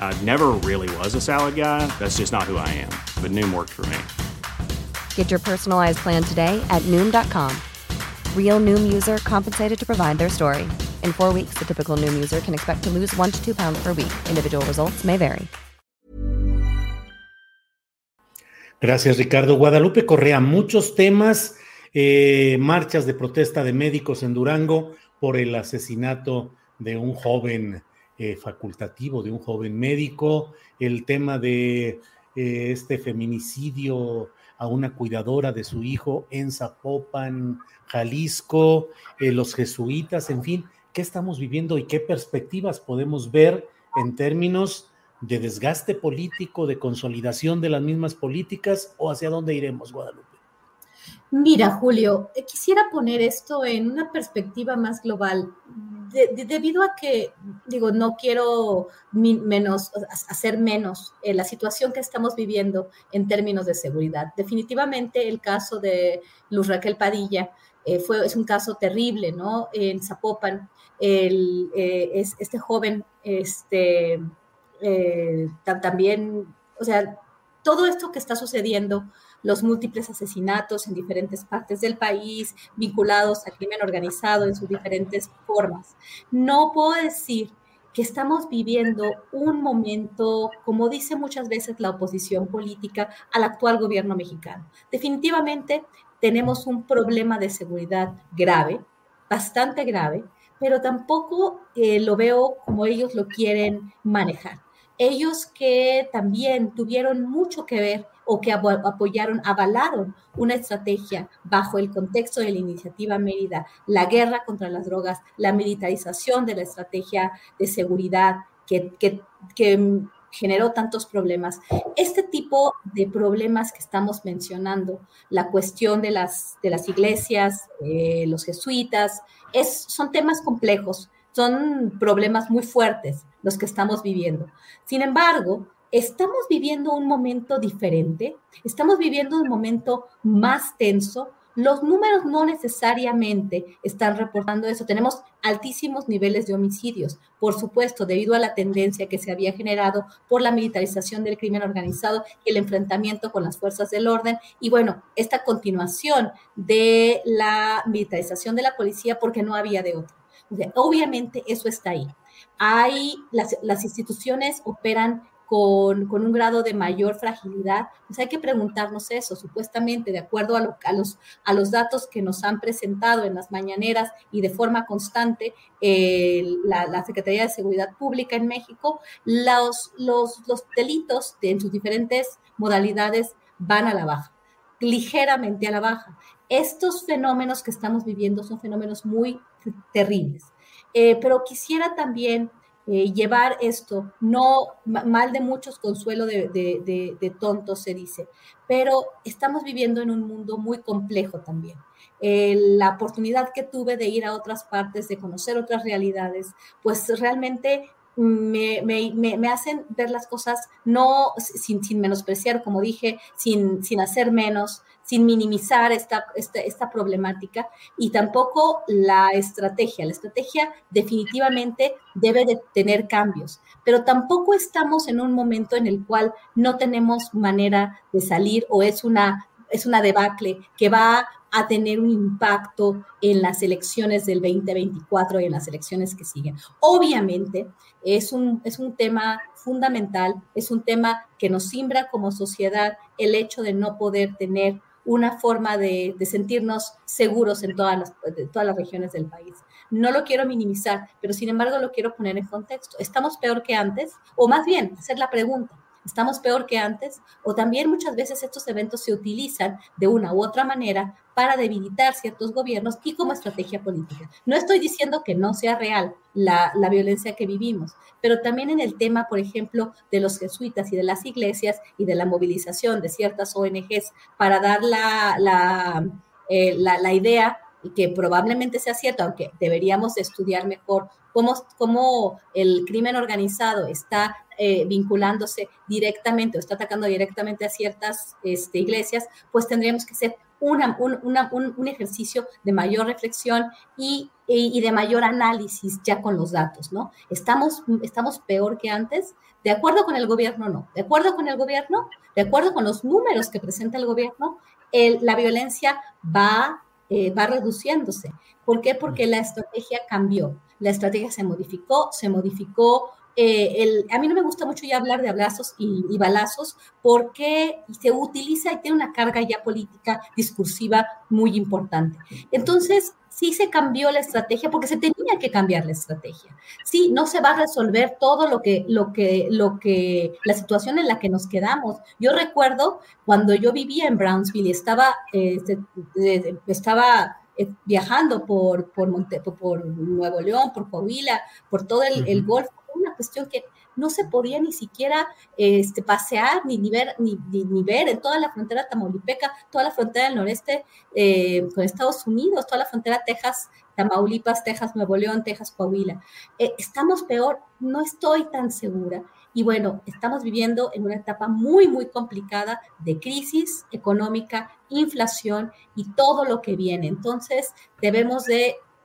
I never really was a salad guy. That's just not who I am. But Noom worked for me. Get your personalized plan today at Noom.com. Real Noom user compensated to provide their story. In four weeks, the typical Noom user can expect to lose one to two pounds per week. Individual results may vary. Gracias, Ricardo. Guadalupe Correa, muchos temas, eh, marchas de protesta de médicos en Durango por el asesinato de un joven eh, facultativo, de un joven médico, el tema de eh, este feminicidio a una cuidadora de su hijo en Zapopan, Jalisco, eh, los jesuitas, en fin, ¿qué estamos viviendo y qué perspectivas podemos ver en términos de desgaste político, de consolidación de las mismas políticas o hacia dónde iremos, Guadalupe? Mira, Julio, eh, quisiera poner esto en una perspectiva más global, de- de- debido a que, digo, no quiero menos, hacer menos eh, la situación que estamos viviendo en términos de seguridad. Definitivamente el caso de Luz Raquel Padilla eh, fue, es un caso terrible, ¿no? En Zapopan, es, este joven, este, ta- también, o sea, todo esto que está sucediendo los múltiples asesinatos en diferentes partes del país vinculados al crimen organizado en sus diferentes formas. No puedo decir que estamos viviendo un momento, como dice muchas veces la oposición política, al actual gobierno mexicano. Definitivamente tenemos un problema de seguridad grave, bastante grave, pero tampoco eh, lo veo como ellos lo quieren manejar. Ellos que también tuvieron mucho que ver o que apoyaron, avalaron una estrategia bajo el contexto de la iniciativa Mérida, la guerra contra las drogas, la militarización de la estrategia de seguridad que, que, generó tantos problemas. Este tipo de problemas que estamos mencionando, la cuestión de las, de las iglesias, eh, los jesuitas, es, son temas complejos, son problemas muy fuertes los que estamos viviendo. Sin embargo, estamos viviendo un momento diferente, estamos viviendo un momento más tenso. Los números no necesariamente están reportando eso. Tenemos altísimos niveles de homicidios, por supuesto, debido a la tendencia que se había generado por la militarización del crimen organizado y el enfrentamiento con las fuerzas del orden. Y bueno, esta continuación de la militarización de la policía porque no había de otra. Obviamente eso está ahí. Hay, las instituciones operan con, un grado de mayor fragilidad, pues hay que preguntarnos eso, supuestamente, de acuerdo a, lo, a, los, a los datos que nos han presentado en las mañaneras y de forma constante eh, la, la, Secretaría de Seguridad Pública en México, los, los, los delitos de, en sus diferentes modalidades van a la baja, ligeramente a la baja. Estos fenómenos que estamos viviendo son fenómenos muy terribles, eh, pero quisiera también eh, llevar esto, no mal de muchos, consuelo de, de, de, tontos se dice, pero estamos viviendo en un mundo muy complejo también. Eh, la oportunidad que tuve de ir a otras partes, de conocer otras realidades, pues realmente me, hacen ver las cosas no sin, sin menospreciar, como dije, sin, sin hacer menos, sin minimizar esta, esta, esta, problemática y tampoco la estrategia. La estrategia definitivamente debe de tener cambios, pero tampoco estamos en un momento en el cual no tenemos manera de salir o es una, es una debacle que va a tener un impacto en las elecciones del 2024 y en las elecciones que siguen. Obviamente es un, es un tema fundamental, es un tema que nos simbra como sociedad el hecho de no poder tener una forma de, sentirnos seguros en todas las, todas las regiones del país. No lo quiero minimizar, pero sin embargo lo quiero poner en contexto. ¿Estamos peor que antes? O más bien, hacer la pregunta, estamos peor que antes, o también muchas veces estos eventos se utilizan de una u otra manera para debilitar ciertos gobiernos y como estrategia política. No estoy diciendo que no sea real la, violencia que vivimos, pero también en el tema, por ejemplo, de los jesuitas y de las iglesias y de la movilización de ciertas ONGs para dar la, la, eh, la idea que probablemente sea cierto, aunque deberíamos estudiar mejor cómo, cómo el crimen organizado está eh, vinculándose directamente o está atacando directamente a ciertas este, iglesias, pues tendríamos que hacer una, un, un, ejercicio de mayor reflexión y, y, de mayor análisis ya con los datos, ¿no? ¿Estamos, ¿Estamos peor que antes? ¿De acuerdo con el gobierno? No. ¿De acuerdo con el gobierno? ¿De acuerdo con los números que presenta el gobierno? La violencia va eh, va reduciéndose. ¿Por qué? Porque la estrategia cambió, la estrategia se modificó, se modificó. Eh, el, a mí no me gusta mucho ya hablar de abrazos y, y, balazos porque se utiliza y tiene una carga ya política discursiva muy importante. Entonces, sí se cambió la estrategia porque se tenía que cambiar la estrategia. Sí, no se va a resolver todo lo que, lo que, lo que, la situación en la que nos quedamos. Yo recuerdo cuando yo vivía en Brownsville y estaba, este, estaba eh, viajando por, por, Monte, por Nuevo León, por Coahuila, por todo el, el Golfo, una cuestión que no se podía ni siquiera este, pasear ni, ni ver, ni, ni, ver en toda la frontera tamaulipeca, toda la frontera del noreste eh, con Estados Unidos, toda la frontera Texas, Tamaulipas, Texas, Nuevo León, Texas, Coahuila. Eh, estamos peor, no estoy tan segura. Y bueno, estamos viviendo en una etapa muy, muy complicada de crisis económica, inflación y todo lo que viene. Entonces, debemos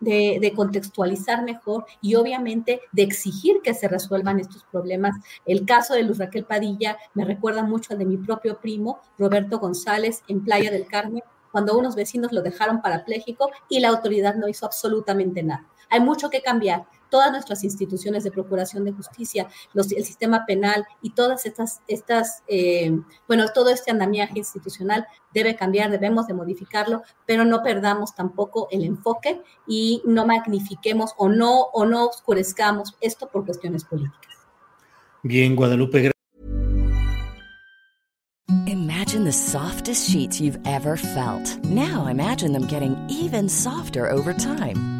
de contextualizar mejor y obviamente de exigir que se resuelvan estos problemas. El caso de Luz Raquel Padilla me recuerda mucho al de mi propio primo, Roberto González, en Playa del Carmen, cuando unos vecinos lo dejaron parapléjico y la autoridad no hizo absolutamente nada. Hay mucho que cambiar. Todas nuestras instituciones de procuración de justicia, los, el sistema penal y todas estas, estas eh, bueno, todo este andamiaje institucional debe cambiar, debemos de modificarlo, pero no perdamos tampoco el enfoque y no magnifiquemos o no, o no oscurezcamos esto por cuestiones políticas. Bien, Guadalupe. Imagine the softest sheets you've ever felt. Now imagine them getting even softer over time.